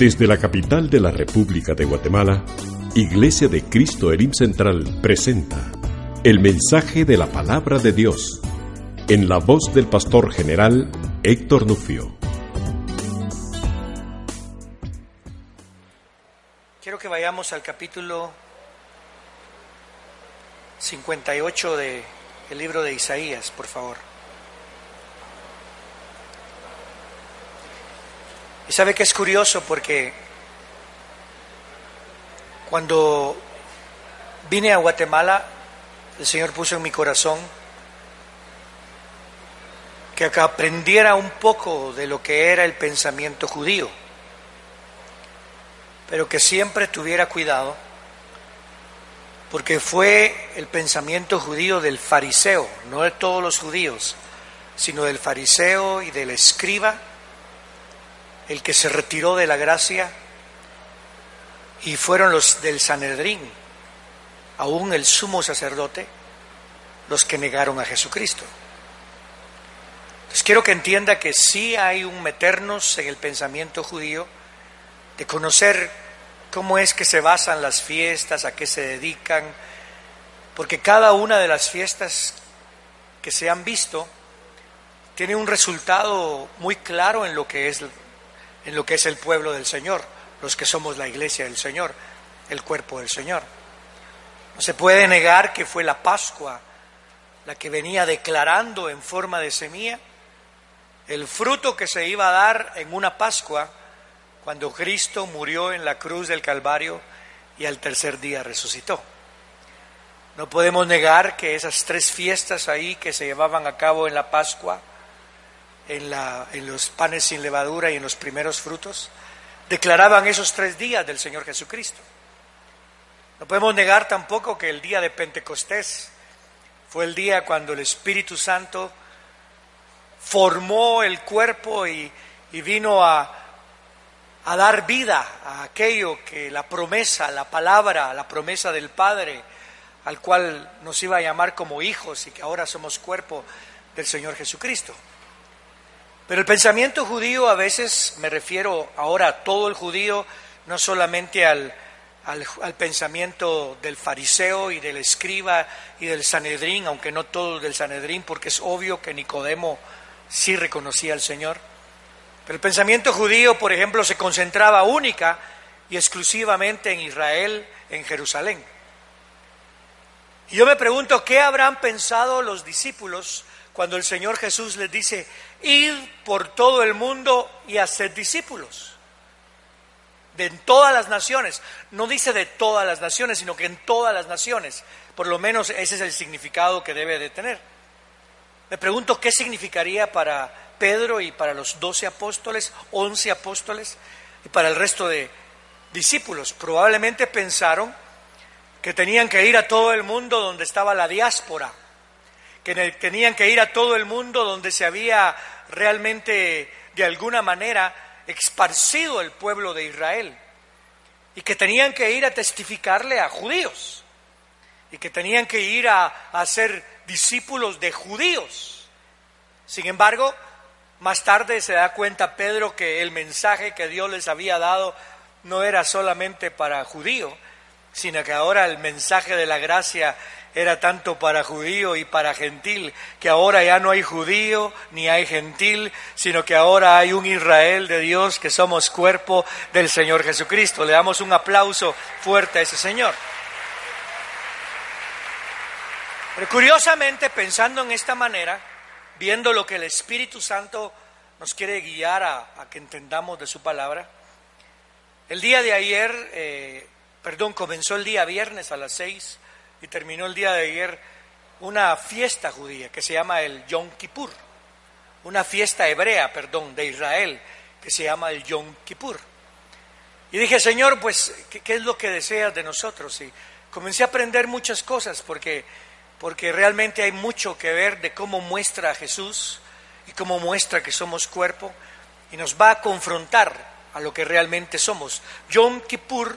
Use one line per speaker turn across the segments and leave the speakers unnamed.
Desde la capital de la República de Guatemala, Iglesia de Cristo Elim Central presenta el mensaje de la palabra de Dios en la voz del pastor general Héctor Nufio.
Quiero que vayamos al capítulo 58 del libro de Isaías, por favor. Y sabe que es curioso porque cuando vine a Guatemala, el Señor puso en mi corazón que aprendiera un poco de lo que era el pensamiento judío, pero que siempre tuviera cuidado, porque fue el pensamiento judío del fariseo, no de todos los judíos, sino del fariseo y del escriba, el que se retiró de la gracia y fueron los del Sanedrín, aún el sumo sacerdote, los que negaron a Jesucristo. Entonces quiero que entienda que sí hay un meternos en el pensamiento judío, de conocer cómo es que se basan las fiestas, a qué se dedican, porque cada una de las fiestas que se han visto tiene un resultado muy claro en lo que es en lo que es el pueblo del Señor, los que somos la iglesia del Señor, el cuerpo del Señor. No se puede negar que fue la Pascua la que venía declarando en forma de semilla el fruto que se iba a dar en una Pascua cuando Cristo murió en la cruz del Calvario y al tercer día resucitó. No podemos negar que esas tres fiestas ahí que se llevaban a cabo en la Pascua, en, la, en los panes sin levadura y en los primeros frutos, declaraban esos tres días del Señor Jesucristo. No podemos negar tampoco que el día de Pentecostés fue el día cuando el Espíritu Santo formó el cuerpo y, vino a dar vida a aquello que la promesa, la palabra, la promesa del Padre, al cual nos iba a llamar como hijos y que ahora somos cuerpo del Señor Jesucristo. Pero el pensamiento judío a veces, me refiero ahora a todo el judío, no solamente al, al, pensamiento del fariseo y del escriba y del Sanedrín, aunque no todo del Sanedrín, porque es obvio que Nicodemo sí reconocía al Señor. Pero el pensamiento judío, por ejemplo, se concentraba única y exclusivamente en Israel, en Jerusalén. Y yo me pregunto, ¿qué habrán pensado los discípulos cuando el Señor Jesús les dice, id por todo el mundo y hacer discípulos. De todas las naciones. No dice de todas las naciones, sino que en todas las naciones. Por lo menos ese es el significado que debe de tener. Me pregunto qué significaría para Pedro y para los doce apóstoles, once apóstoles y para el resto de discípulos. Probablemente pensaron que tenían que ir a todo el mundo donde estaba la diáspora que tenían que ir a todo el mundo donde se había realmente de alguna manera esparcido el pueblo de Israel y que tenían que ir a testificarle a judíos y que tenían que ir a, ser discípulos de judíos. Sin embargo, más tarde se da cuenta Pedro que el mensaje que Dios les había dado no era solamente para judíos, sino que ahora el mensaje de la gracia era tanto para judío y para gentil, que ahora ya no hay judío ni hay gentil, sino que ahora hay un Israel de Dios que somos cuerpo del Señor Jesucristo. Le damos un aplauso fuerte a ese Señor. Pero curiosamente, pensando en esta manera, viendo lo que el Espíritu Santo nos quiere guiar a, que entendamos de su palabra, el día de ayer, eh, perdón, comenzó el día viernes a las seis y terminó el día de ayer una fiesta judía que se llama el Yom Kippur una fiesta hebrea, perdón, de Israel, que se llama el Yom Kippur. Y dije, Señor, pues, ¿qué, es lo que deseas de nosotros? Y comencé a aprender muchas cosas porque, porque realmente hay mucho que ver de cómo muestra a Jesús y cómo muestra que somos cuerpo y nos va a confrontar a lo que realmente somos. Yom Kippur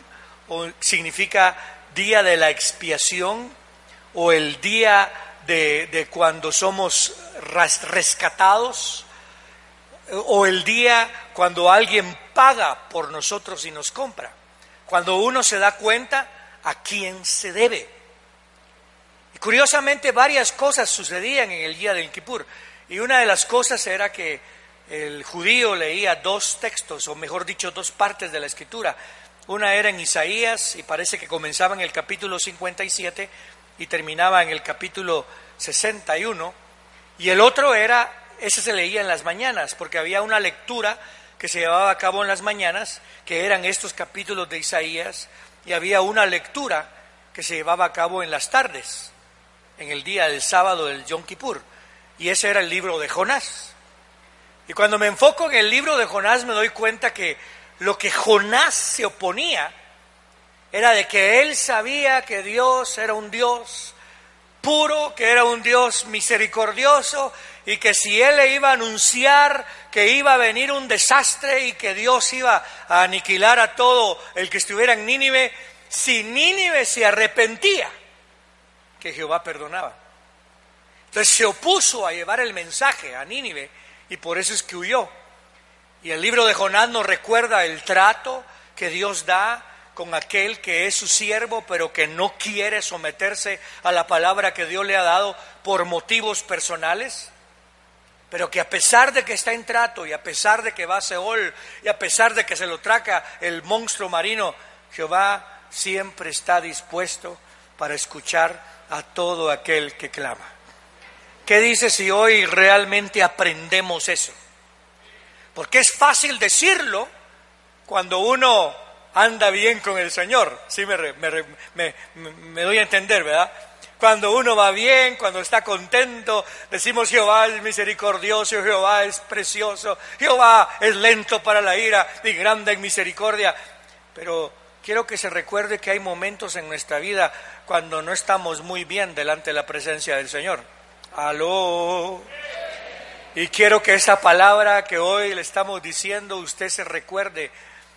significa día de la expiación o el día de, de cuando somos rescatados o el día cuando alguien paga por nosotros y nos compra. Cuando uno se da cuenta a quién se debe. Y curiosamente varias cosas sucedían en el día del Kippur. Y una de las cosas era que el judío leía dos textos, o mejor dicho, dos partes de la escritura. Una era en Isaías, y parece que comenzaba en el capítulo 57 y terminaba en el capítulo 61. Y el otro era, ese se leía en las mañanas, porque había una lectura que se llevaba a cabo en las mañanas, que eran estos capítulos de Isaías, y había una lectura que se llevaba a cabo en las tardes, en el día del sábado del Yom Kippur, y ese era el libro de Jonás. Y cuando me enfoco en el libro de Jonás me doy cuenta que lo que Jonás se oponía era de que él sabía que Dios era un Dios puro, que era un Dios misericordioso y que si él le iba a anunciar que iba a venir un desastre y que Dios iba a aniquilar a todo el que estuviera en Nínive, si Nínive se arrepentía, que Jehová perdonaba. Entonces se opuso a llevar el mensaje a Nínive y por eso es que huyó. Y el libro de Jonás nos recuerda el trato que Dios da con aquel que es su siervo, pero que no quiere someterse a la palabra que Dios le ha dado por motivos personales, pero que a pesar de que está en trato y a pesar de que va a Seol y a pesar de que se lo traca el monstruo marino, Jehová siempre está dispuesto para escuchar a todo aquel que clama. ¿Qué dice si hoy realmente aprendemos eso? Porque es fácil decirlo cuando uno anda bien con el Señor. Sí me, me, doy a entender, ¿verdad? Cuando uno va bien, cuando está contento, decimos Jehová es misericordioso, Jehová es precioso, Jehová es lento para la ira y grande en misericordia. Pero quiero que se recuerde que hay momentos en nuestra vida cuando no estamos muy bien delante de la presencia del Señor. Aló. Y quiero que esa palabra que hoy le estamos diciendo, usted se recuerde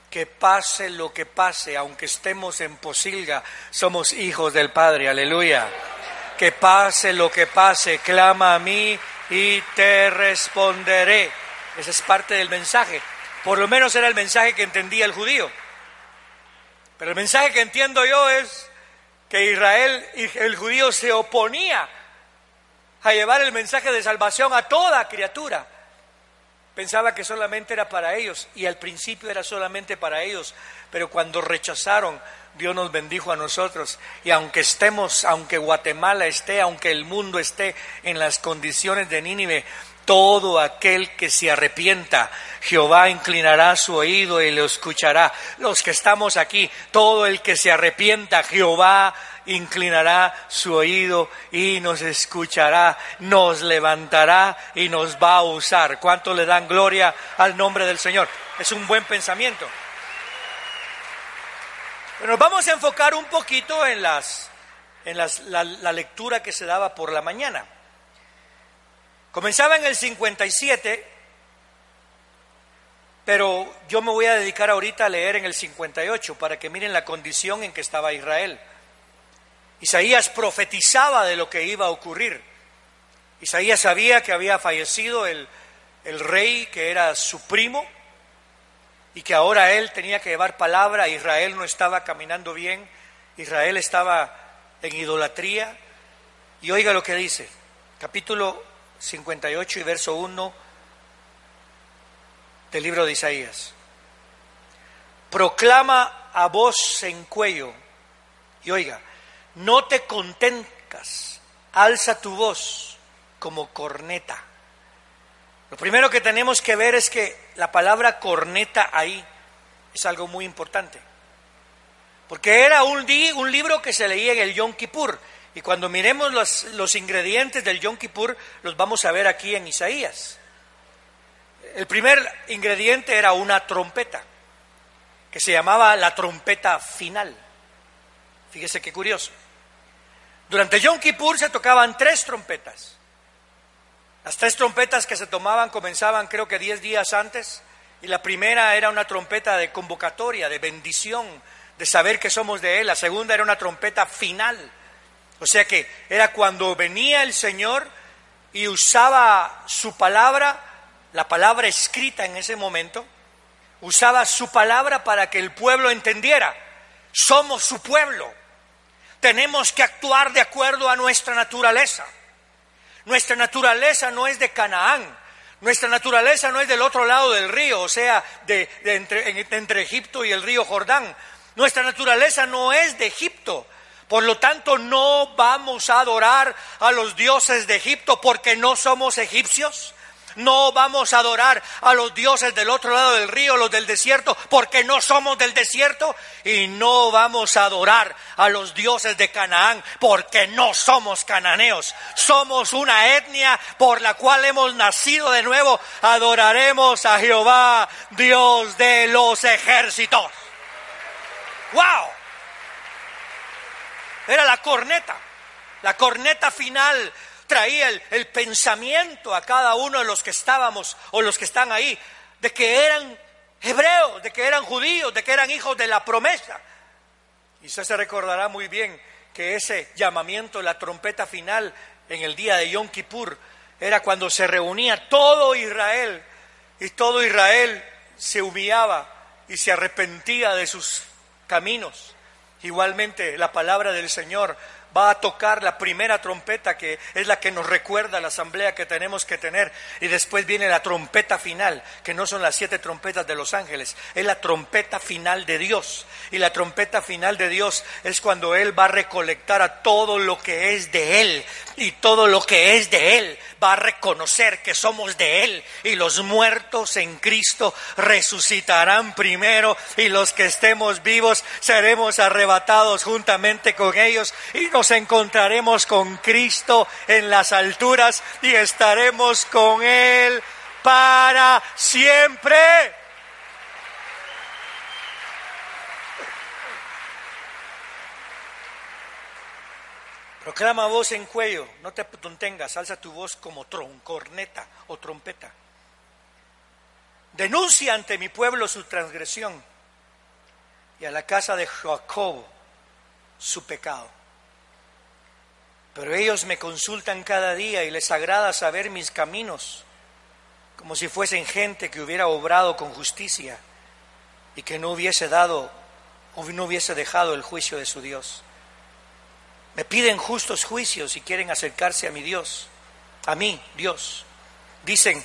que pase lo que pase, aunque estemos en posilga, somos hijos del Padre, aleluya. Que pase lo que pase, clama a mí y te responderé. Esa es parte del mensaje. Por lo menos era el mensaje que entendía el judío. Pero el mensaje que entiendo yo es que Israel el judío se oponía a llevar el mensaje de salvación a toda criatura pensaba que solamente era para ellos y al principio era solamente para ellos, pero cuando rechazaron, Dios nos bendijo a nosotros y aunque estemos, aunque Guatemala esté, aunque el mundo esté en las condiciones de Nínive, todo aquel que se arrepienta, Jehová inclinará su oído y lo escuchará. Los que estamos aquí, todo el que se arrepienta, Jehová inclinará su oído y nos escuchará, nos levantará y nos va a usar. ¿Cuánto le dan gloria al nombre del Señor? Es un buen pensamiento. Pero nos vamos a enfocar un poquito en, las, en las, la, la lectura que se daba por la mañana. Comenzaba en el 57, pero yo me voy a dedicar ahorita a leer en el 58 para que miren la condición en que estaba Israel. Isaías profetizaba de lo que iba a ocurrir. Isaías sabía que había fallecido el, el rey que era su primo y que ahora él tenía que llevar palabra. Israel no estaba caminando bien, Israel estaba en idolatría. Y oiga lo que dice, capítulo 58 y verso 1 del libro de Isaías. Proclama a voz en cuello. Y oiga, no te contentas, alza tu voz como corneta. Lo primero que tenemos que ver es que la palabra corneta ahí es algo muy importante. Porque era un, un libro que se leía en el Yom Kippur. Y cuando miremos los, los ingredientes del Yom Kippur, los vamos a ver aquí en Isaías. el primer ingrediente era una trompeta, que se llamaba la trompeta final. Fíjese qué curioso. Durante Yom Kippur se tocaban tres trompetas. Las tres trompetas que se tomaban comenzaban creo que diez días antes y la primera era una trompeta de convocatoria, de bendición, de saber que somos de Él. La segunda era una trompeta final. O sea que era cuando venía el Señor y usaba su palabra, la palabra escrita en ese momento, usaba su palabra para que el pueblo entendiera, somos su pueblo, tenemos que actuar de acuerdo a nuestra naturaleza. Nuestra naturaleza no es de Canaán, nuestra naturaleza no es del otro lado del río, o sea, de, entre, entre Egipto y el río Jordán. Nuestra naturaleza no es de Egipto. Por lo tanto, no vamos a adorar a los dioses de Egipto porque no somos egipcios. No vamos a adorar a los dioses del otro lado del río, los del desierto, porque no somos del desierto. Y no vamos a adorar a los dioses de Canaán, porque no somos cananeos. Somos una etnia por la cual hemos nacido de nuevo. Adoraremos a Jehová, Dios de los ejércitos. ¡Wow! Era la corneta, la corneta final traía el, pensamiento a cada uno de los que estábamos o los que están ahí, de que eran hebreos, de que eran judíos, de que eran hijos de la promesa. Y usted se recordará muy bien que ese llamamiento, la trompeta final en el día de Yom Kippur, era cuando se reunía todo Israel y todo Israel se humillaba y se arrepentía de sus caminos. Igualmente la palabra del Señor va a tocar la primera trompeta que es la que nos recuerda la asamblea que tenemos que tener y después viene la trompeta final, que no son las siete trompetas de los ángeles, es la trompeta final de Dios. Y la trompeta final de Dios es cuando Él va a recolectar a todo lo que es de Él y todo lo que es de Él va a reconocer que somos de Él y los muertos en Cristo resucitarán primero y los que estemos vivos seremos arrebatados juntamente con ellos y nos encontraremos con Cristo en las alturas y estaremos con Él para siempre. Proclama voz en cuello, no te tengas, alza tu voz como troncorneta o trompeta. Denuncia ante mi pueblo su transgresión y a la casa de Jacob su pecado. Pero ellos me consultan cada día y les agrada saber mis caminos, como si fuesen gente que hubiera obrado con justicia y que no hubiese dado o no hubiese dejado el juicio de su Dios. Me piden justos juicios y quieren acercarse a mi Dios, a mí, Dios. Dicen,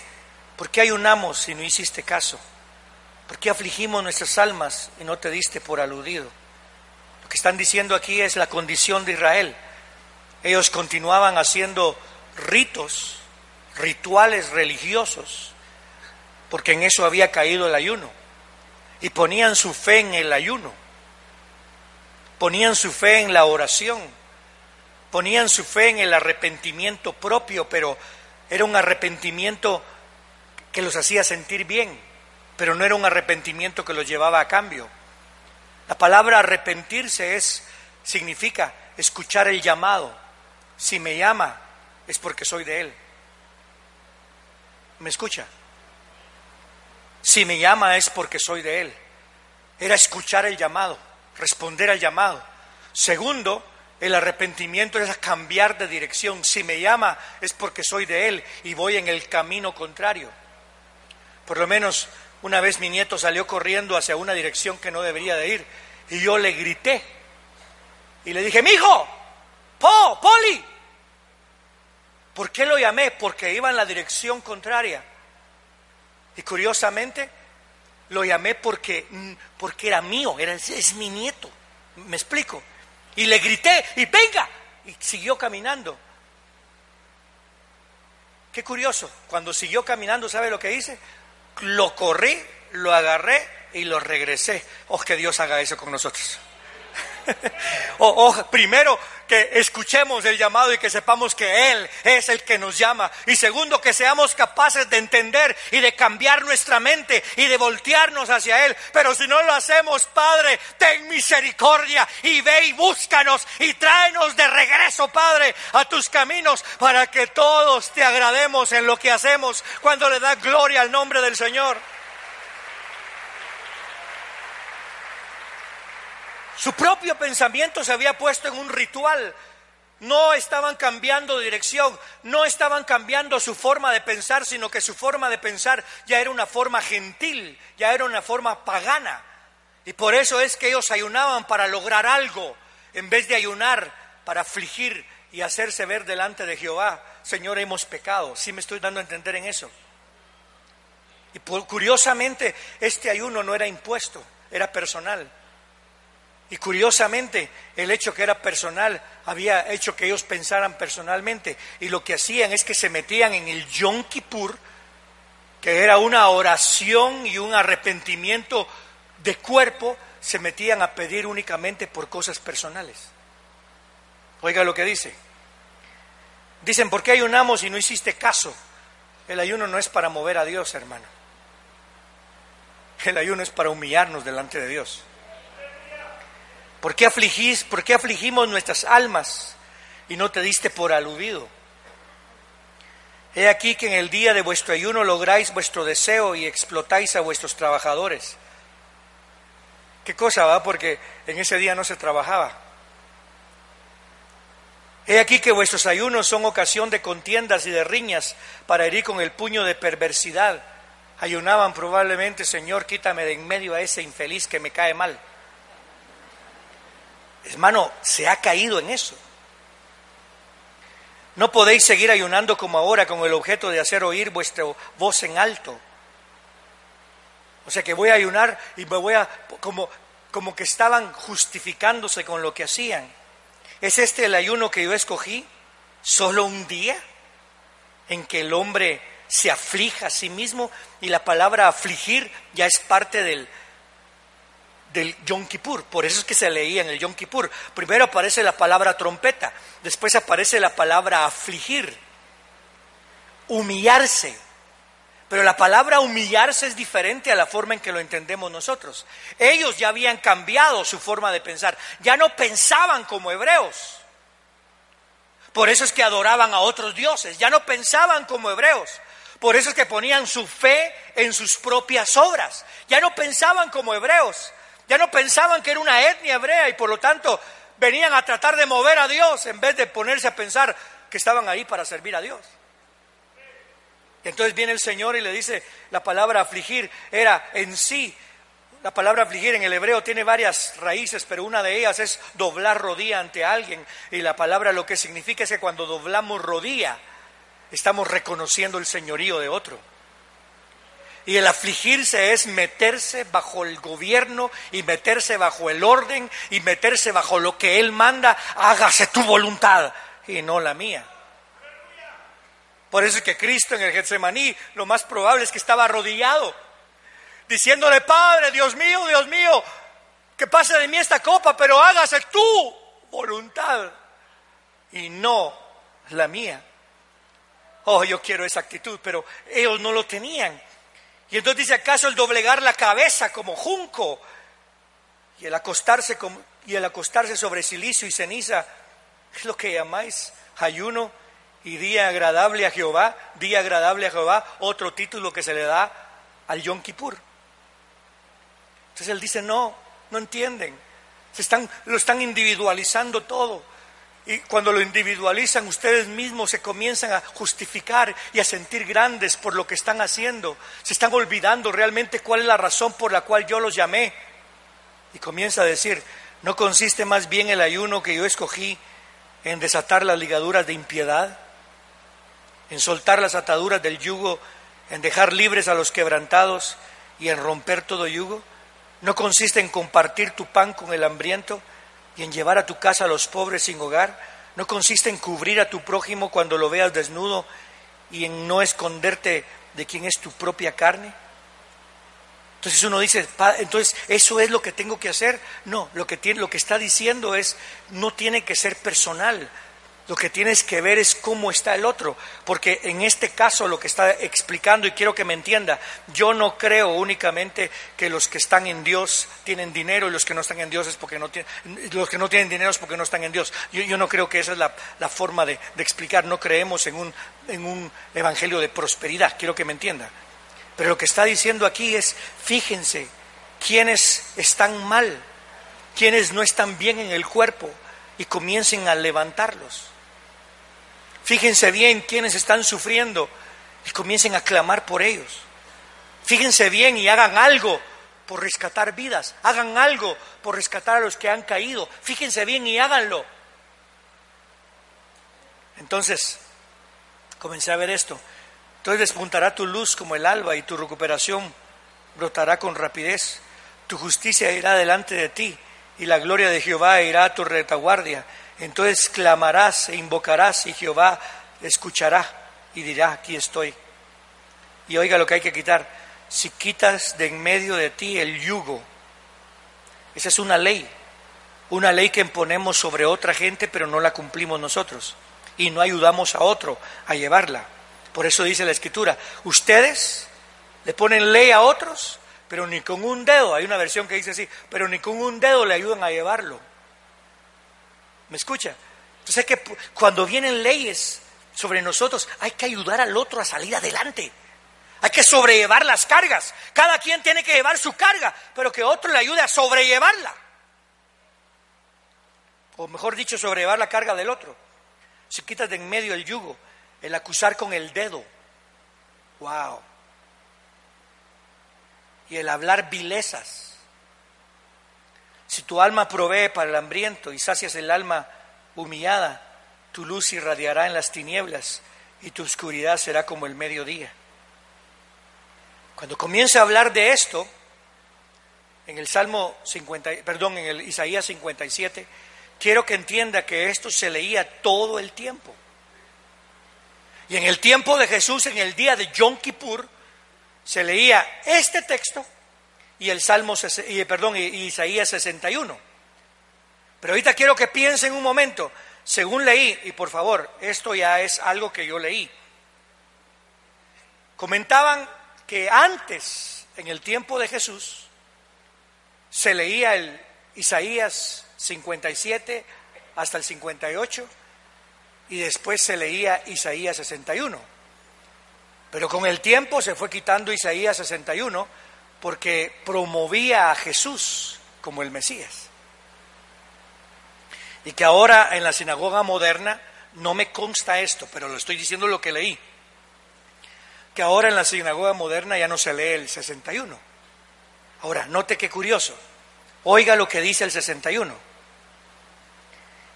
¿por qué ayunamos si no hiciste caso? ¿Por qué afligimos nuestras almas y no te diste por aludido? Lo que están diciendo aquí es la condición de Israel ellos continuaban haciendo ritos, rituales religiosos, porque en eso había caído el ayuno. Y ponían su fe en el ayuno, ponían su fe en la oración, ponían su fe en el arrepentimiento propio, pero era un arrepentimiento que los hacía sentir bien, pero no era un arrepentimiento que los llevaba a cambio. La palabra arrepentirse es significa escuchar el llamado, si me llama es porque soy de Él. ¿Me escucha? Si me llama es porque soy de Él. Era escuchar el llamado, responder al llamado. Segundo, el arrepentimiento es cambiar de dirección. Si me llama es porque soy de Él y voy en el camino contrario. Por lo menos una vez mi nieto salió corriendo hacia una dirección que no debería de ir y yo le grité y le dije, mi hijo, Po, Poli, ¿Por qué lo llamé? Porque iba en la dirección contraria. Y curiosamente, lo llamé porque, mm, porque era mío, era, es mi nieto. ¿Me explico? Y le grité, y venga, y siguió caminando. Qué curioso, cuando siguió caminando, ¿sabe lo que hice? Lo corrí, lo agarré y lo regresé. Oh, que Dios haga eso con nosotros. O, primero, que escuchemos el llamado y que sepamos que Él es el que nos llama. Y segundo, que seamos capaces de entender y de cambiar nuestra mente y de voltearnos hacia Él. Pero si no lo hacemos, Padre, ten misericordia y ve y búscanos y tráenos de regreso, Padre, a tus caminos para que todos te agrademos en lo que hacemos cuando le da gloria al nombre del Señor. Su propio pensamiento se había puesto en un ritual. No estaban cambiando dirección, no estaban cambiando su forma de pensar, sino que su forma de pensar ya era una forma gentil, ya era una forma pagana. Y por eso es que ellos ayunaban para lograr algo, en vez de ayunar para afligir y hacerse ver delante de Jehová, Señor, hemos pecado. Sí me estoy dando a entender en eso. Y curiosamente, este ayuno no era impuesto, era personal. Y curiosamente, el hecho que era personal había hecho que ellos pensaran personalmente. Y lo que hacían es que se metían en el Yom Kippur, que era una oración y un arrepentimiento de cuerpo, se metían a pedir únicamente por cosas personales. Oiga lo que dice. Dicen, ¿por qué ayunamos y no hiciste caso? El ayuno no es para mover a Dios, hermano. El ayuno es para humillarnos delante de Dios. ¿Por qué, afligís, ¿Por qué afligimos nuestras almas y no te diste por aludido? He aquí que en el día de vuestro ayuno lográis vuestro deseo y explotáis a vuestros trabajadores. ¿Qué cosa va? Porque en ese día no se trabajaba. He aquí que vuestros ayunos son ocasión de contiendas y de riñas para herir con el puño de perversidad. Ayunaban probablemente, Señor, quítame de en medio a ese infeliz que me cae mal. Hermano, se ha caído en eso. No podéis seguir ayunando como ahora con el objeto de hacer oír vuestra voz en alto. O sea que voy a ayunar y me voy a, como, como que estaban justificándose con lo que hacían. ¿Es este el ayuno que yo escogí? ¿Solo un día? En que el hombre se aflija a sí mismo y la palabra afligir ya es parte del, del Yom Kippur. Por eso es que se leía en el Yom Kippur. Primero aparece la palabra trompeta, después aparece la palabra afligir, humillarse. Pero la palabra humillarse es diferente a la forma en que lo entendemos nosotros. Ellos ya habían cambiado su forma de pensar, ya no pensaban como hebreos. Por eso es que adoraban a otros dioses, ya no pensaban como hebreos. Por eso es que ponían su fe en sus propias obras. Ya no pensaban como hebreos, ya no pensaban que era una etnia hebrea y por lo tanto venían a tratar de mover a Dios en vez de ponerse a pensar que estaban ahí para servir a Dios. entonces viene el Señor y le dice, la palabra afligir era en sí, la palabra afligir en el hebreo tiene varias raíces, pero una de ellas es doblar rodilla ante alguien. Y la palabra lo que significa es que cuando doblamos rodilla, estamos reconociendo el señorío de otro. Y el afligirse es meterse bajo el gobierno y meterse bajo el orden y meterse bajo lo que Él manda. Hágase tu voluntad y no la mía. Por eso es que Cristo en el Getsemaní lo más probable es que estaba arrodillado, diciéndole, Padre, Dios mío, Dios mío, que pase de mí esta copa, pero hágase tu voluntad y no la mía. Oh, yo quiero esa actitud, pero ellos no lo tenían. Y entonces dice, ¿acaso el doblegar la cabeza como junco y el acostarse, y el acostarse sobre silicio y ceniza es lo que llamáis ayuno y día agradable a Jehová? Día agradable a Jehová, otro título que se le da al Yom Kippur. Entonces él dice, no, no entienden. Se están, lo están individualizando todo. Y cuando lo individualizan, ustedes mismos se comienzan a justificar y a sentir grandes por lo que están haciendo. Se están olvidando realmente cuál es la razón por la cual yo los llamé. Y comienza a decir, ¿no consiste más bien el ayuno que yo escogí en desatar las ligaduras de impiedad? En soltar las ataduras del yugo, en dejar libres a los quebrantados y en romper todo yugo? ¿No consiste en compartir tu pan con el hambriento? Y en llevar a tu casa a los pobres sin hogar? ¿No consiste en cubrir a tu prójimo cuando lo veas desnudo y en no esconderte de quien es tu propia carne? Entonces uno dice, entonces eso es lo que tengo que hacer. No, lo que, tiene, lo que está diciendo es, no tiene que ser personal. Lo que tienes que ver es cómo está el otro. Porque en este caso lo que está explicando, y quiero que me entienda, yo no creo únicamente que los que están en Dios tienen dinero y los que no están en Dios es porque no tienen, los que no tienen dinero es porque no están en Dios. Yo, no creo que esa es la, forma de, explicar. No creemos en un, en un evangelio de prosperidad. Quiero que me entienda. Pero lo que está diciendo aquí es, fíjense, quienes están mal, quienes no están bien en el cuerpo y comiencen a levantarlos. Fíjense bien quienes están sufriendo y comiencen a clamar por ellos. Fíjense bien y hagan algo por rescatar vidas, hagan algo por rescatar a los que han caído. Fíjense bien y háganlo. Entonces, comencé a ver esto. Entonces despuntará tu luz como el alba y tu recuperación brotará con rapidez. Tu justicia irá delante de ti y la gloria de Jehová irá a tu retaguardia. Entonces clamarás e invocarás y Jehová escuchará y dirá, aquí estoy. Y oiga lo que hay que quitar. Si quitas de en medio de ti el yugo, esa es una ley, una ley que imponemos sobre otra gente, pero no la cumplimos nosotros y no ayudamos a otro a llevarla. Por eso dice la escritura, ustedes le ponen ley a otros, pero ni con un dedo, hay una versión que dice así, pero ni con un dedo le ayudan a llevarlo. ¿Me escucha? Entonces que cuando vienen leyes sobre nosotros, hay que ayudar al otro a salir adelante. Hay que sobrellevar las cargas. Cada quien tiene que llevar su carga, pero que otro le ayude a sobrellevarla. O mejor dicho, sobrellevar la carga del otro. Si quitas de en medio el yugo, el acusar con el dedo. Wow. Y el hablar vilezas. Si tu alma provee para el hambriento y sacias el alma humillada, tu luz irradiará en las tinieblas y tu oscuridad será como el mediodía. Cuando comience a hablar de esto, en el Salmo 50, perdón, en el Isaías 57, quiero que entienda que esto se leía todo el tiempo. Y en el tiempo de Jesús, en el día de Yom Kippur, se leía este texto y el Salmo, y, perdón, Isaías 61. Pero ahorita quiero que piensen un momento, según leí, y por favor, esto ya es algo que yo leí, comentaban que antes, en el tiempo de Jesús, se leía el Isaías 57 hasta el 58, y después se leía Isaías 61. Pero con el tiempo se fue quitando Isaías 61 porque promovía a Jesús como el Mesías. Y que ahora en la sinagoga moderna, no me consta esto, pero lo estoy diciendo lo que leí, que ahora en la sinagoga moderna ya no se lee el 61. Ahora, note qué curioso, oiga lo que dice el 61.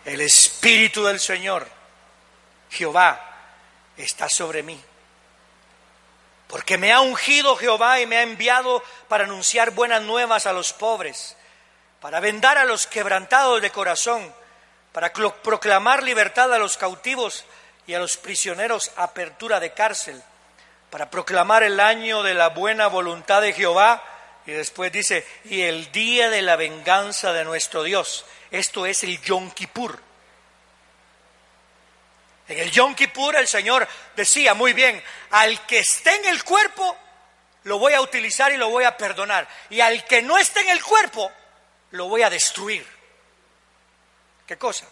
El Espíritu del Señor Jehová está sobre mí. Porque me ha ungido Jehová y me ha enviado para anunciar buenas nuevas a los pobres, para vendar a los quebrantados de corazón, para proclamar libertad a los cautivos y a los prisioneros apertura de cárcel, para proclamar el año de la buena voluntad de Jehová. Y después dice, y el día de la venganza de nuestro Dios. Esto es el Yom Kippur. En el Yom Kippur el Señor decía muy bien, al que esté en el cuerpo, lo voy a utilizar y lo voy a perdonar. Y al que no esté en el cuerpo, lo voy a destruir. ¿Qué cosa?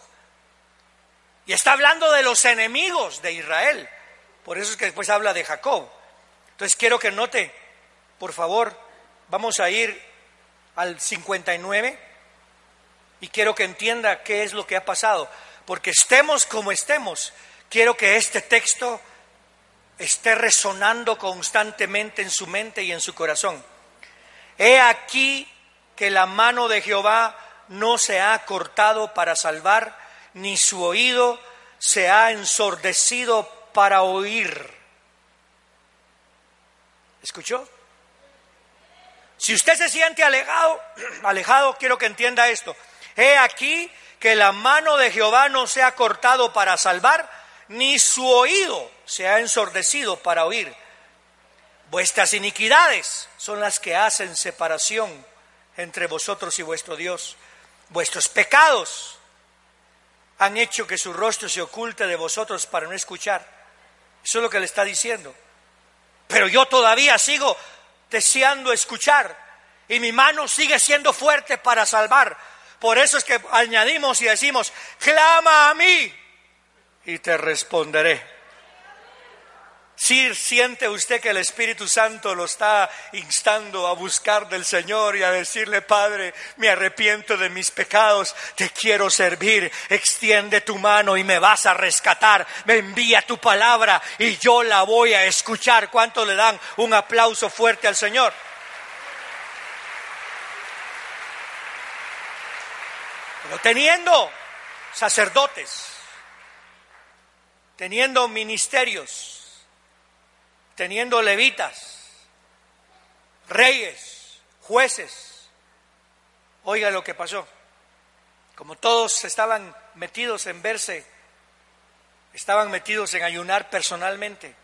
Y está hablando de los enemigos de Israel. Por eso es que después habla de Jacob. Entonces quiero que note, por favor, vamos a ir al 59 y quiero que entienda qué es lo que ha pasado porque estemos como estemos, quiero que este texto esté resonando constantemente en su mente y en su corazón. He aquí que la mano de Jehová no se ha cortado para salvar, ni su oído se ha ensordecido para oír. ¿Escuchó? Si usted se siente alejado, alejado, quiero que entienda esto. He aquí que la mano de Jehová no se ha cortado para salvar, ni su oído se ha ensordecido para oír. Vuestras iniquidades son las que hacen separación entre vosotros y vuestro Dios. Vuestros pecados han hecho que su rostro se oculte de vosotros para no escuchar. Eso es lo que le está diciendo. Pero yo todavía sigo deseando escuchar y mi mano sigue siendo fuerte para salvar. Por eso es que añadimos y decimos, clama a mí y te responderé. Si siente usted que el Espíritu Santo lo está instando a buscar del Señor y a decirle, Padre, me arrepiento de mis pecados, te quiero servir, extiende tu mano y me vas a rescatar, me envía tu palabra y yo la voy a escuchar. ¿Cuánto le dan un aplauso fuerte al Señor? Teniendo sacerdotes, teniendo ministerios, teniendo levitas, reyes, jueces. Oiga lo que pasó. Como todos estaban metidos en verse, estaban metidos en ayunar personalmente,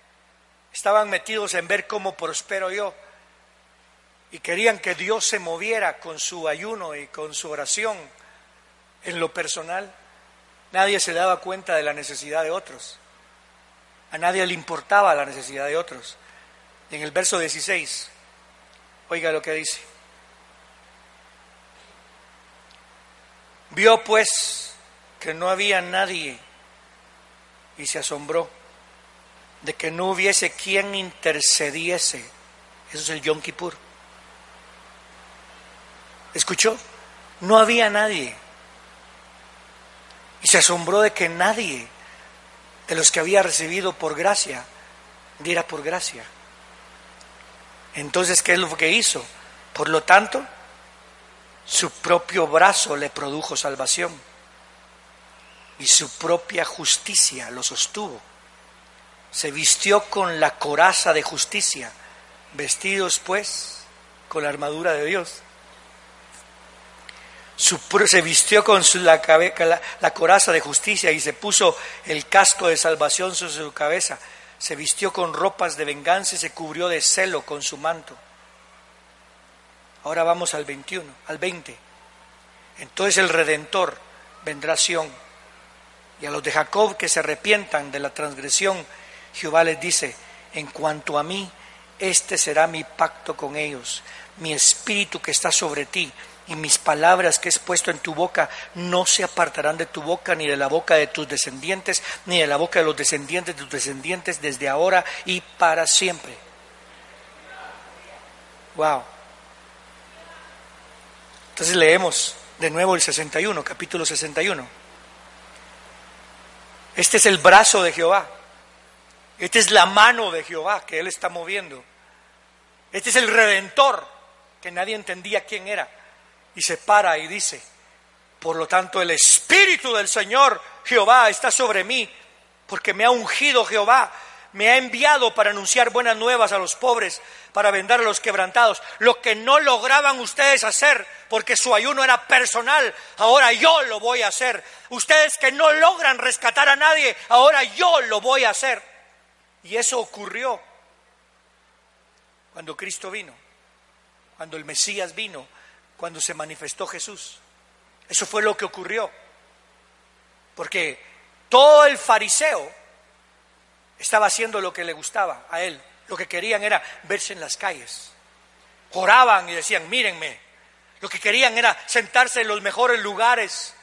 estaban metidos en ver cómo prospero yo, y querían que Dios se moviera con su ayuno y con su oración en lo personal, nadie se daba cuenta de la necesidad de otros. A nadie le importaba la necesidad de otros. en el verso 16, oiga lo que dice. Vio pues que no había nadie y se asombró de que no hubiese quien intercediese. Eso es el Yom Kippur. ¿Escuchó? No había nadie. Y se asombró de que nadie de los que había recibido por gracia, diera por gracia. Entonces, ¿qué es lo que hizo? Por lo tanto, su propio brazo le produjo salvación y su propia justicia lo sostuvo. Se vistió con la coraza de justicia, vestidos pues con la armadura de Dios se vistió con la, la, coraza de justicia y se puso el casco de salvación sobre su cabeza. Se vistió con ropas de venganza y se cubrió de celo con su manto. Ahora vamos al 21, al 20. Entonces el Redentor vendrá a Sión. Y a los de Jacob que se arrepientan de la transgresión, Jehová les dice, en cuanto a mí, este será mi pacto con ellos, mi espíritu que está sobre ti y mis palabras que he puesto en tu boca no se apartarán de tu boca, ni de la boca de tus descendientes, ni de la boca de los descendientes de tus descendientes, desde ahora y para siempre. Wow. Entonces leemos de nuevo el 61, capítulo 61. Este es el brazo de Jehová. Esta es la mano de Jehová que Él está moviendo. Este es el redentor que nadie entendía quién era y se para y dice, por lo tanto el Espíritu del Señor Jehová está sobre mí, porque me ha ungido Jehová, me ha enviado para anunciar buenas nuevas a los pobres, para vendar a los quebrantados, lo que no lograban ustedes hacer, porque su ayuno era personal, ahora yo lo voy a hacer. Ustedes que no logran rescatar a nadie, ahora yo lo voy a hacer. Y eso ocurrió cuando Cristo vino, cuando el Mesías vino cuando se manifestó Jesús. Eso fue lo que ocurrió. Porque todo el fariseo estaba haciendo lo que le gustaba a él. Lo que querían era verse en las calles. Oraban y decían, mírenme. Lo que querían era sentarse en los mejores lugares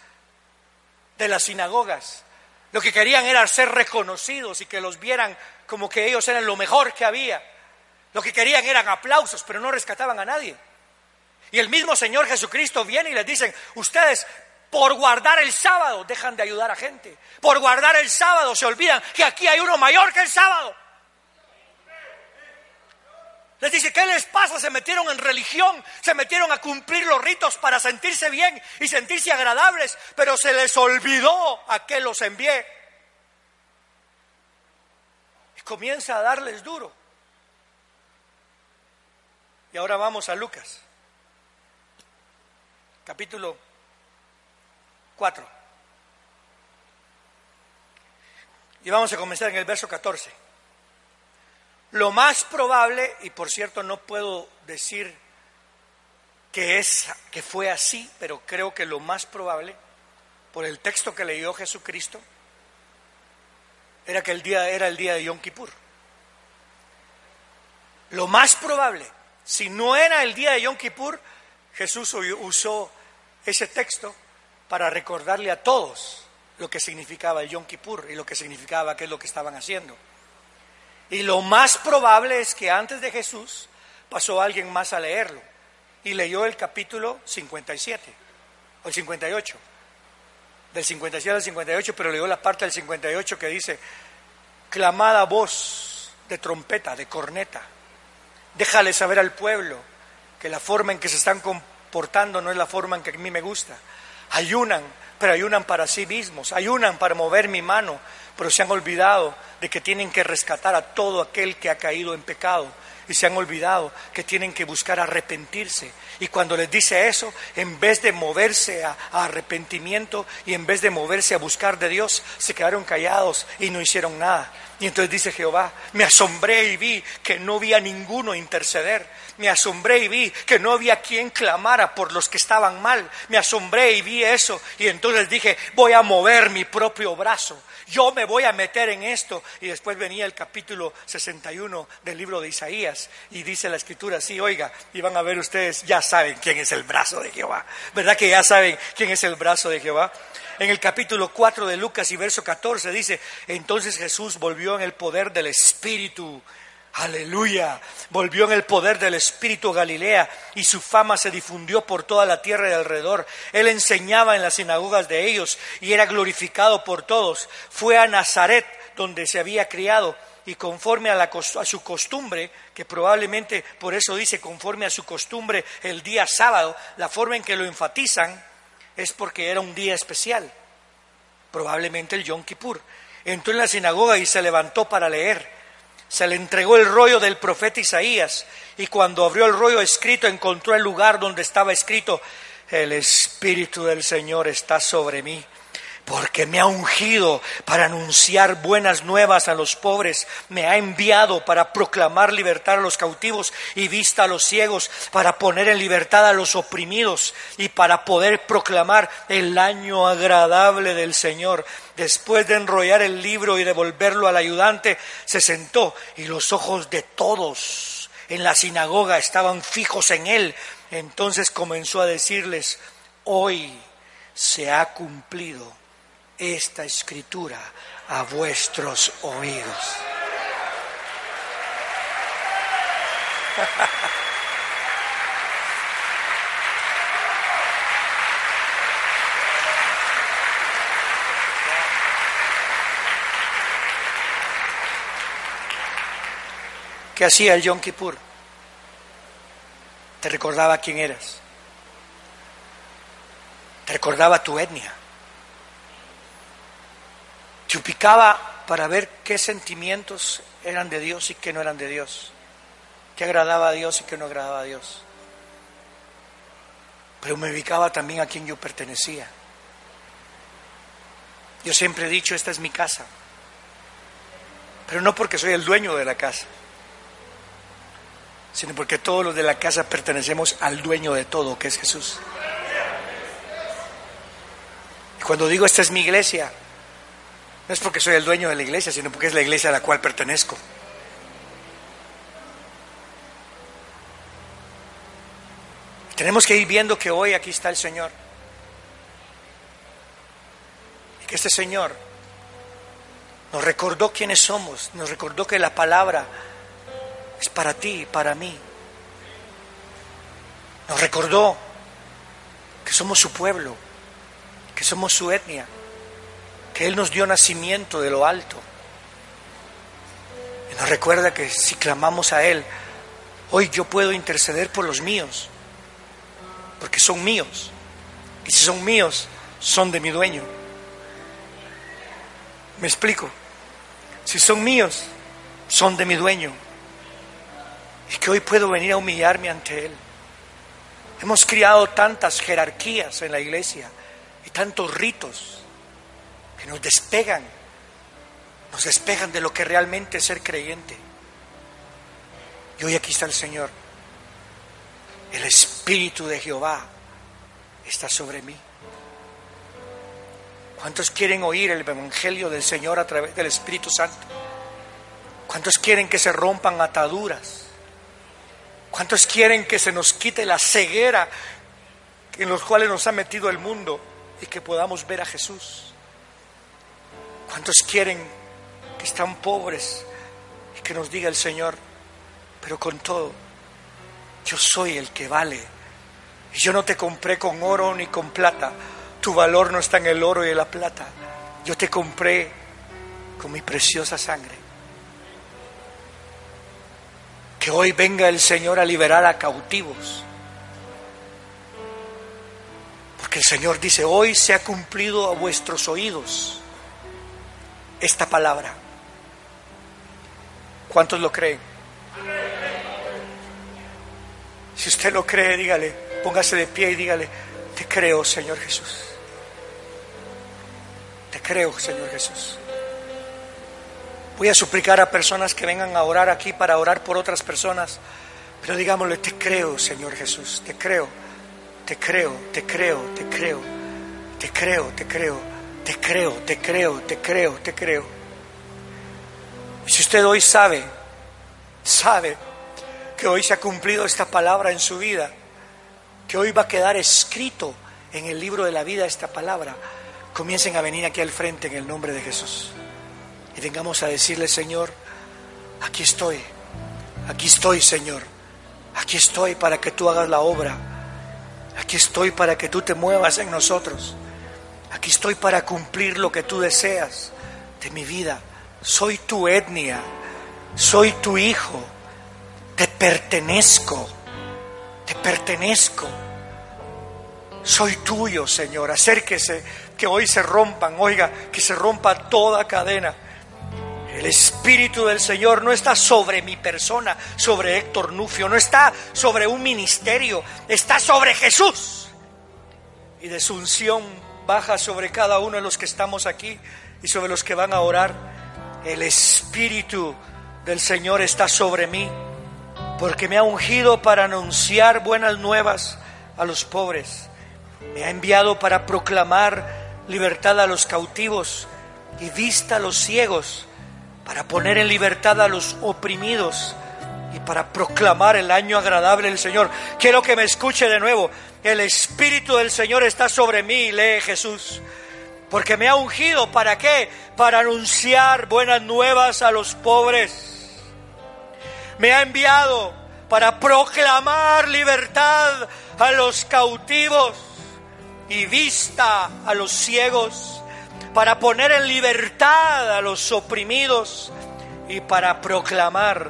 de las sinagogas. Lo que querían era ser reconocidos y que los vieran como que ellos eran lo mejor que había. Lo que querían eran aplausos, pero no rescataban a nadie. Y el mismo Señor Jesucristo viene y les dice, ustedes por guardar el sábado dejan de ayudar a gente. Por guardar el sábado se olvidan que aquí hay uno mayor que el sábado. Les dice, ¿qué les pasa? Se metieron en religión, se metieron a cumplir los ritos para sentirse bien y sentirse agradables, pero se les olvidó a qué los envié. Y comienza a darles duro. Y ahora vamos a Lucas capítulo 4. Y vamos a comenzar en el verso 14. Lo más probable, y por cierto no puedo decir que, es, que fue así, pero creo que lo más probable, por el texto que leyó Jesucristo, era que el día era el día de Yom Kippur. Lo más probable, si no era el día de Yom Kippur, Jesús usó ese texto para recordarle a todos lo que significaba el Yom Kippur y lo que significaba qué es lo que estaban haciendo. Y lo más probable es que antes de Jesús pasó alguien más a leerlo y leyó el capítulo 57 o el 58. Del 57 al 58, pero leyó la parte del 58 que dice, clamada voz de trompeta, de corneta, déjale saber al pueblo que la forma en que se están comportando no es la forma en que a mí me gusta. Ayunan, pero ayunan para sí mismos, ayunan para mover mi mano, pero se han olvidado de que tienen que rescatar a todo aquel que ha caído en pecado y se han olvidado que tienen que buscar arrepentirse. Y cuando les dice eso, en vez de moverse a, arrepentimiento y en vez de moverse a buscar de Dios, se quedaron callados y no hicieron nada. Y entonces dice Jehová, me asombré y vi que no había ninguno interceder. Me asombré y vi que no había quien clamara por los que estaban mal. Me asombré y vi eso. Y entonces dije, voy a mover mi propio brazo yo me voy a meter en esto. Y después venía el capítulo 61 del libro de Isaías y dice la escritura así, oiga, y van a ver ustedes, ya saben quién es el brazo de Jehová. ¿Verdad que ya saben quién es el brazo de Jehová? En el capítulo 4 de Lucas y verso 14 dice, entonces Jesús volvió en el poder del Espíritu Aleluya. Volvió en el poder del Espíritu Galilea y su fama se difundió por toda la tierra de alrededor. Él enseñaba en las sinagogas de ellos y era glorificado por todos. Fue a Nazaret donde se había criado y conforme a, a, su costumbre, que probablemente por eso dice conforme a su costumbre el día sábado, la forma en que lo enfatizan es porque era un día especial, probablemente el Yom Kippur. Entró en la sinagoga y se levantó para leer se le entregó el rollo del profeta Isaías y cuando abrió el rollo escrito encontró el lugar donde estaba escrito, el Espíritu del Señor está sobre mí porque me ha ungido para anunciar buenas nuevas a los pobres, me ha enviado para proclamar libertad a los cautivos y vista a los ciegos, para poner en libertad a los oprimidos y para poder proclamar el año agradable del Señor. Después de enrollar el libro y devolverlo al ayudante, se sentó y los ojos de todos en la sinagoga estaban fijos en él. Entonces comenzó a decirles, hoy se ha cumplido esta escritura a vuestros oídos. ¿Qué hacía el Yom Kippur? Te recordaba quién eras. Te recordaba tu etnia te ubicaba para ver qué sentimientos eran de Dios y qué no eran de Dios, qué agradaba a Dios y qué no agradaba a Dios. Pero me ubicaba también a quien yo pertenecía. Yo siempre he dicho, esta es mi casa, pero no porque soy el dueño de la casa, sino porque todos los de la casa pertenecemos al dueño de todo, que es Jesús. Y cuando digo esta es mi iglesia, no es porque soy el dueño de la iglesia, sino porque es la iglesia a la cual pertenezco. Tenemos que ir viendo que hoy aquí está el Señor. Y que este Señor nos recordó quiénes somos, nos recordó que la palabra es para ti y para mí. Nos recordó que somos su pueblo, que somos su etnia que Él nos dio nacimiento de lo alto. Y nos recuerda que si clamamos a Él, hoy yo puedo interceder por los míos, porque son míos. Y si son míos, son de mi dueño. ¿Me explico? Si son míos, son de mi dueño. Y que hoy puedo venir a humillarme ante Él. Hemos criado tantas jerarquías en la iglesia y tantos ritos que nos despegan, nos despegan de lo que realmente es ser creyente. Y hoy aquí está el Señor. El Espíritu de Jehová está sobre mí. ¿Cuántos quieren oír el Evangelio del Señor a través del Espíritu Santo? ¿Cuántos quieren que se rompan ataduras? ¿Cuántos quieren que se nos quite la ceguera en los cuales nos ha metido el mundo y que podamos ver a Jesús? ¿Cuántos quieren que están pobres y que nos diga el Señor, pero con todo, yo soy el que vale. Y yo no te compré con oro ni con plata. Tu valor no está en el oro y en la plata. Yo te compré con mi preciosa sangre. Que hoy venga el Señor a liberar a cautivos. Porque el Señor dice, hoy se ha cumplido a vuestros oídos esta palabra. ¿Cuántos lo creen? Si usted lo cree, dígale, póngase de pie y dígale, te creo, Señor Jesús. Te creo, Señor Jesús. Voy a suplicar a personas que vengan a orar aquí para orar por otras personas, pero digámosle, te creo, Señor Jesús, te creo, te creo, te creo, te creo, te creo, te creo, te creo, te creo, te creo, te creo. Y si usted hoy sabe, sabe que hoy se ha cumplido esta palabra en su vida, que hoy va a quedar escrito en el libro de la vida esta palabra, comiencen a venir aquí al frente en el nombre de Jesús. Y vengamos a decirle, Señor, aquí estoy, aquí estoy, Señor, aquí estoy para que tú hagas la obra, aquí estoy para que tú te muevas en nosotros, aquí estoy para cumplir lo que tú deseas de mi vida. Soy tu etnia, soy tu hijo te pertenezco, te pertenezco. Soy tuyo, Señor. Acérquese, que hoy se rompan, oiga, que se rompa toda cadena. El Espíritu del Señor no está sobre mi persona, sobre Héctor Nufio, no está sobre un ministerio, está sobre Jesús. Y de su unción baja sobre cada uno de los que estamos aquí y sobre los que van a orar. El Espíritu del Señor está sobre mí porque me ha ungido para anunciar buenas nuevas a los pobres. Me ha enviado para proclamar libertad a los cautivos y vista a los ciegos, para poner en libertad a los oprimidos y para proclamar el año agradable del Señor. Quiero que me escuche de nuevo. El Espíritu del Señor está sobre mí, lee Jesús. Porque me ha ungido, ¿para qué? Para anunciar buenas nuevas a los pobres me ha enviado para proclamar libertad a los cautivos y vista a los ciegos, para poner en libertad a los oprimidos y para proclamar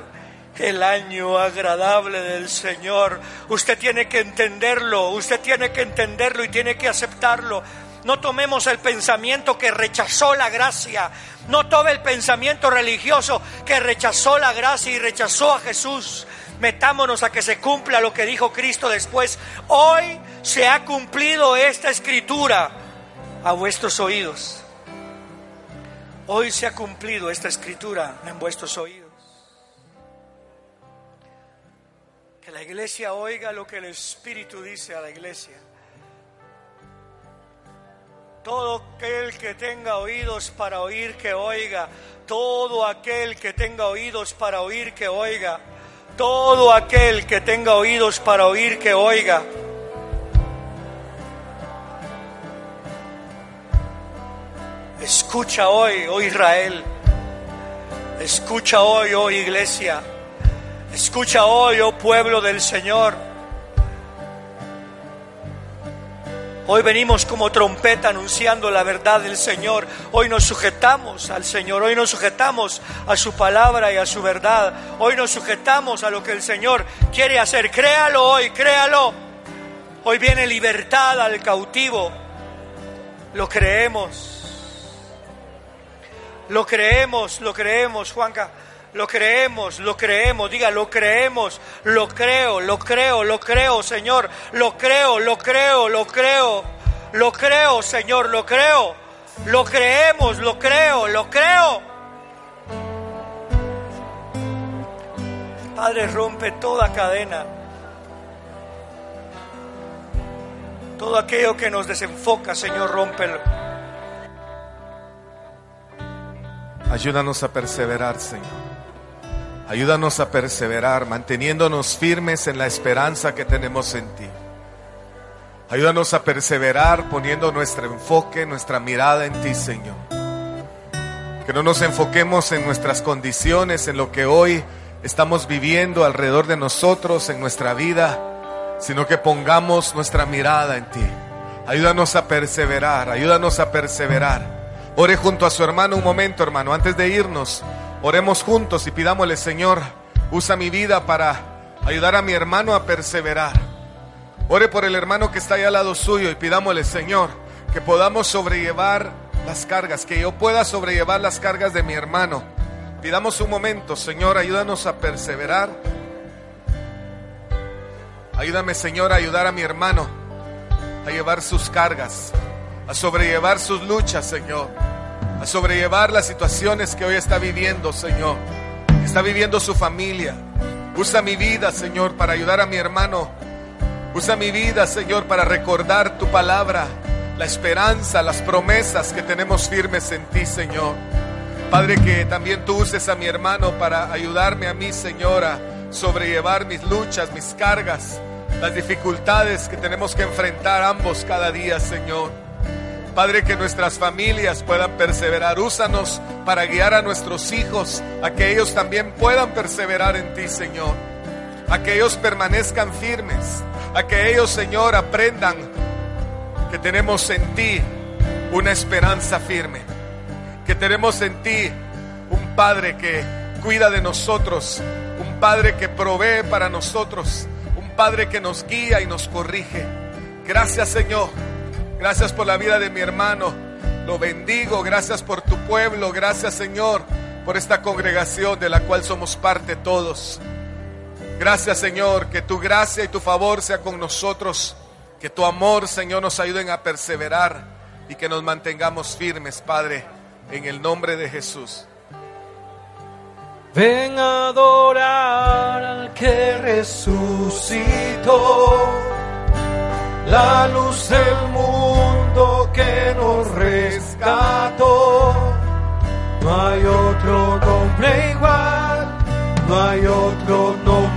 el año agradable del Señor. Usted tiene que entenderlo, usted tiene que entenderlo y tiene que aceptarlo. No tomemos el pensamiento que rechazó la gracia. No tome el pensamiento religioso que rechazó la gracia y rechazó a Jesús. Metámonos a que se cumpla lo que dijo Cristo después. Hoy se ha cumplido esta escritura a vuestros oídos. Hoy se ha cumplido esta escritura en vuestros oídos. La iglesia oiga lo que el Espíritu dice a la iglesia. Todo aquel que tenga oídos para oír, que oiga. Todo aquel que tenga oídos para oír, que oiga. Todo aquel que tenga oídos para oír, que oiga. Escucha hoy, oh Israel. Escucha hoy, oh iglesia. Escucha hoy, oh pueblo del Señor. Hoy venimos como trompeta anunciando la verdad del Señor. Hoy nos sujetamos al Señor. Hoy nos sujetamos a su palabra y a su verdad. Hoy nos sujetamos a lo que el Señor quiere hacer. Créalo hoy, créalo. Hoy viene libertad al cautivo. Lo creemos. Lo creemos, lo creemos, Juanca. Lo creemos, lo creemos, diga, lo creemos, lo creo, lo creo, lo creo, Señor, lo creo, lo creo, lo creo, lo creo, Señor, lo creo, lo creemos, lo creo, lo creo. Padre, rompe toda cadena. Todo aquello que nos desenfoca, Señor, rómpelo.
Ayúdanos a perseverar, Señor. Ayúdanos a perseverar, manteniéndonos firmes en la esperanza que tenemos en ti. Ayúdanos a perseverar poniendo nuestro enfoque, nuestra mirada en ti, Señor. Que no nos enfoquemos en nuestras condiciones, en lo que hoy estamos viviendo alrededor de nosotros, en nuestra vida, sino que pongamos nuestra mirada en ti. Ayúdanos a perseverar, ayúdanos a perseverar. Ore junto a su hermano un momento, hermano, antes de irnos. Oremos juntos y pidámosle, Señor, usa mi vida para ayudar a mi hermano a perseverar. Ore por el hermano que está ahí al lado suyo y pidámosle, Señor, que podamos sobrellevar las cargas, que yo pueda sobrellevar las cargas de mi hermano Pidamos un momento, Señor, ayúdanos a perseverar. Ayúdame, Señor, a ayudar a mi hermano a llevar sus cargas, a sobrellevar sus luchas, Señor, a sobrellevar las situaciones que hoy está viviendo, Señor, está viviendo su familia. Usa mi vida, Señor, para ayudar a mi hermano. Usa mi vida, Señor, para recordar tu palabra, la esperanza, las promesas que tenemos firmes en ti, Señor. Padre, que también tú uses a mi hermano para ayudarme a mí, Señor, a sobrellevar mis luchas, mis cargas, las dificultades que tenemos que enfrentar ambos cada día, Señor. Padre, que nuestras familias puedan perseverar. Úsanos para guiar a nuestros hijos, a que ellos también puedan perseverar en ti, Señor. A que ellos permanezcan firmes. A que ellos, Señor, aprendan que tenemos en ti una esperanza firme que tenemos en ti un Padre que cuida de nosotros, un Padre que provee para nosotros, un Padre que nos guía y nos corrige. Gracias Señor, gracias por la vida de mi hermano, lo bendigo, gracias por tu pueblo, gracias Señor por esta congregación de la cual somos parte todos. Gracias Señor, que tu gracia y tu favor sea con nosotros, que tu amor Señor nos ayuden a perseverar y que nos mantengamos firmes, Padre en el nombre de Jesús.
Ven a adorar al que resucitó, la luz del mundo rescató. No hay otro nombre igual, no hay otro nombre